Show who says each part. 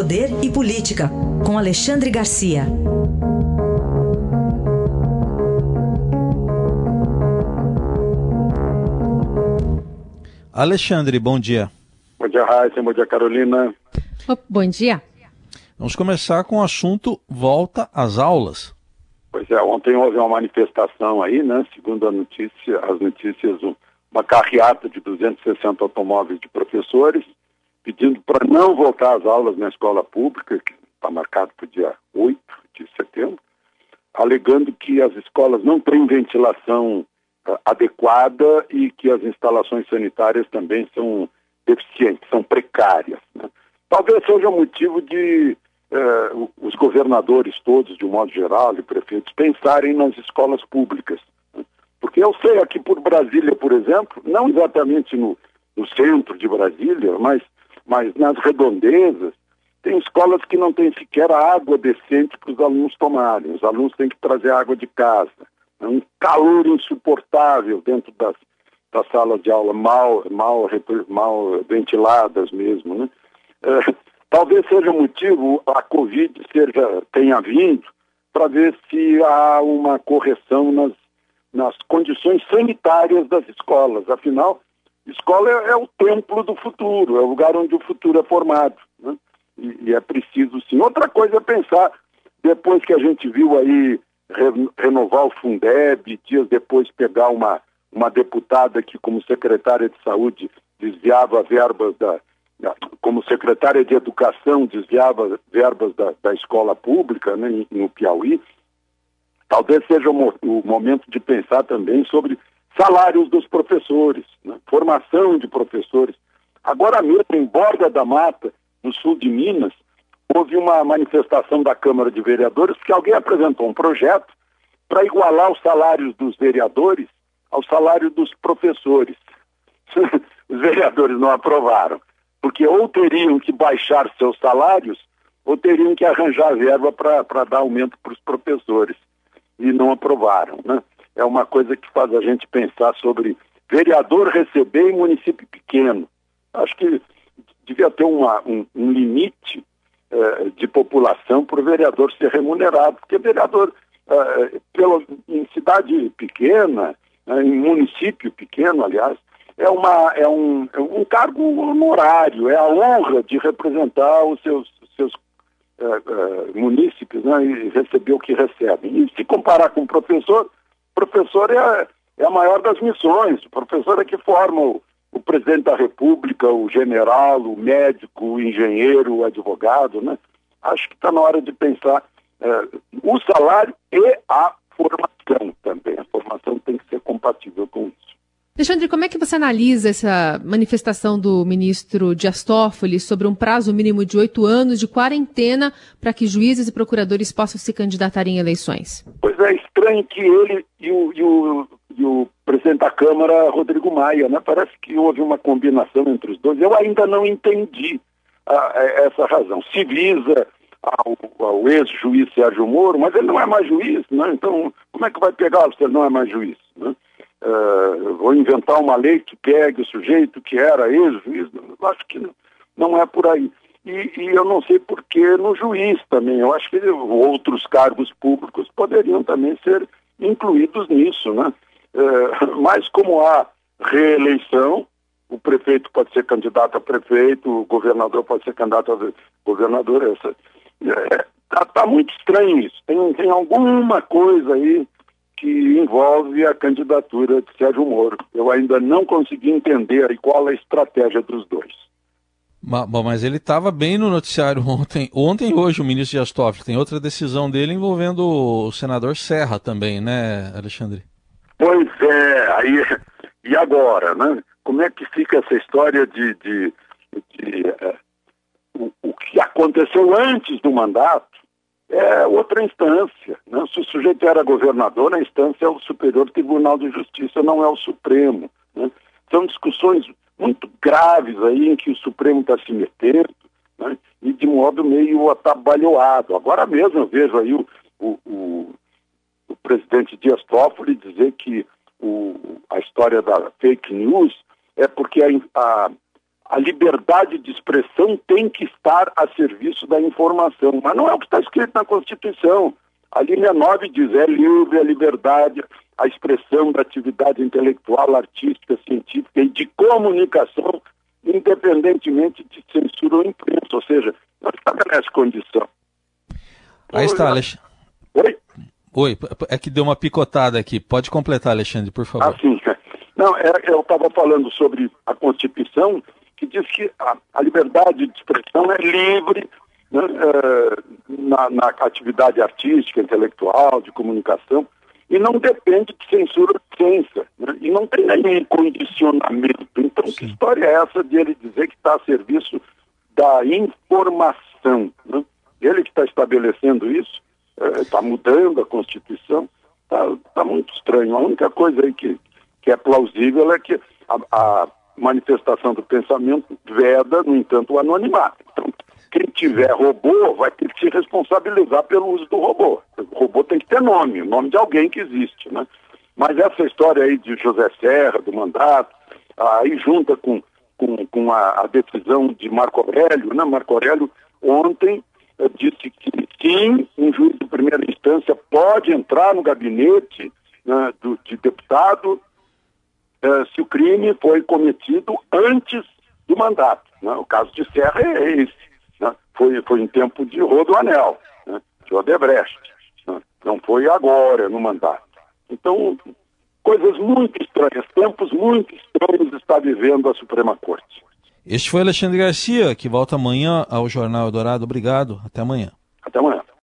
Speaker 1: Poder e Política, com Alexandre Garcia.
Speaker 2: Alexandre, bom dia.
Speaker 3: Bom dia, Raíssa. Bom dia, Carolina.
Speaker 4: Bom dia.
Speaker 2: Vamos começar com o assunto volta às aulas.
Speaker 3: Pois é, ontem houve uma manifestação aí, né? Segundo a notícia, as notícias, uma carreata de 260 automóveis de professores pedindo para não voltar às aulas na escola pública, que está marcado para o dia 8 de setembro, alegando que as escolas não têm ventilação uh, adequada e que as instalações sanitárias também são deficientes, são precárias. Né? Talvez seja motivo de uh, os governadores todos, de um modo geral, e prefeitos, pensarem nas escolas públicas. Né? Porque eu sei aqui por Brasília, por exemplo, não exatamente no, no centro de Brasília, mas mas nas redondezas, tem escolas que não têm sequer água decente para os alunos tomarem. Os alunos têm que trazer água de casa. É um calor insuportável dentro das, das salas de aula, mal, mal, mal ventiladas mesmo. Né? É, talvez seja motivo a Covid seja, tenha vindo para ver se há uma correção nas, nas condições sanitárias das escolas. Afinal, Escola é, é, o templo do futuro, é o lugar onde o futuro é formado. Né? E, e, é preciso, sim. Outra coisa é pensar, depois que a gente viu aí re, renovar o Fundeb, dias depois pegar uma, uma deputada que, como secretária de saúde, desviava verbas da. Como secretária de Educação, desviava verbas da, da escola pública né, no Piauí. Talvez seja o, o momento de pensar também sobre salários dos professores, né? formação de professores. Agora mesmo, em Borda da Mata, no sul de Minas, houve uma manifestação da Câmara de Vereadores que alguém apresentou um projeto para igualar os salários dos vereadores ao salário dos professores. os vereadores não aprovaram, porque ou teriam que baixar seus salários ou teriam que arranjar verba para dar aumento para os professores. E não aprovaram. Né? é uma coisa que faz a gente pensar sobre vereador receber em município pequeno. Acho que devia ter uma, um, um, limite eh, de população para o vereador ser remunerado, porque vereador eh, pelo, em cidade pequena, eh, em município pequeno, aliás, é, uma, é, um, é um cargo honorário, é a honra de representar os seus, seus munícipes né, e receber o que recebem. E se comparar com o professor, professor é, é a maior das missões. O professor é que forma o, o presidente da República, o general, o médico, o engenheiro, o advogado, né? Acho que está na hora de pensar é, o salário e a formação também. A formação tem que ser compatível com isso.
Speaker 4: Alexandre, como é que você analisa essa manifestação do ministro Dias Toffoli sobre um prazo mínimo de oito anos de quarentena para que juízes e procuradores possam se candidatar em eleições?
Speaker 3: Pois é, estranho que ele e o, e o, e o presidente da Câmara, Rodrigo Maia, né? Parece que houve uma combinação entre os dois. Eu ainda não entendi a, a, essa razão. Se visa ao, ao ex-juiz Sérgio Moro, mas ele não é mais juiz, né? Então, como é que vai pegá-lo se ele não é mais juiz? Né? uh, vou inventar uma lei que pegue o sujeito que era ex-juiz, acho que não é por aí. E, e, eu não sei por que no juiz também. Eu acho que outros cargos públicos poderiam também ser incluídos nisso, né? Uh, mas como há reeleição, o prefeito pode ser candidato a prefeito, o governador pode ser candidato a governador. Essa, é, tá, tá, muito estranho isso. Tem, tem alguma coisa aí que envolve a candidatura de Sérgio Moro. Eu ainda não consegui entender qual a estratégia dos dois.
Speaker 2: Bom, mas ele estava bem no noticiário ontem. Ontem e hoje o ministro Dias Toffoli tem outra decisão dele envolvendo o senador Serra também, né, Alexandre?
Speaker 3: Pois é, aí e agora, né? Como é que fica essa história de, de, de uh, o, o que aconteceu antes do mandato é outra instância. Né? Se o sujeito era governador, a instância é o Superior Tribunal de Justiça, não é o Supremo. Né? São discussões muito graves aí em que o Supremo está se metendo né? e de modo meio atabalhoado. Agora mesmo eu vejo aí o presidente Dias Toffoli dizer que o, a história da fake news é porque a, a, a liberdade de expressão tem que estar a serviço da informação, mas não é o que está escrito na Constituição. A linha 9 diz: é livre a liberdade, a expressão da atividade intelectual, artística, científica e de comunicação, independentemente de censura ou imprensa, ou seja, não estabelece condição.
Speaker 2: Aí está, Alexandre. Oi? É que deu uma picotada aqui. Pode completar, Alexandre, por favor.
Speaker 3: Ah, sim. Não, é, eu estava falando sobre a Constituição, que diz que a, a liberdade de expressão é livre né, é, na, na, atividade artística, intelectual, de comunicação, e não depende de censura de ciência, né, e não tem nenhum condicionamento. Então, Sim. que história é essa de ele dizer que está a serviço da informação? Né? Ele que está estabelecendo isso, está é, mudando a Constituição, está tá muito estranho. A única coisa aí que, que é plausível é que a, a manifestação do pensamento veda, no entanto, o anonimato. Então, quem tiver robô vai ter que se responsabilizar pelo uso do robô. O robô tem que ter nome, o nome de alguém que existe, né? Mas essa história aí de José Serra, do mandato, aí junta com, com, com a, a, decisão de Marco Aurélio, né? Marco Aurélio ontem eh, disse que sim, um juiz de primeira instância pode entrar no gabinete né, do, de deputado eh, se o crime foi cometido antes do mandato. Né? O caso de Serra é esse foi, foi em tempo de Rodoanel, né, de Odebrecht. Né, não foi agora, no mandato. Então, coisas muito estranhas, tempos muito estranhos está vivendo a Suprema Corte.
Speaker 2: Este foi Alexandre Garcia, que volta amanhã ao Jornal Eldorado. Obrigado. Até amanhã.
Speaker 3: Até amanhã.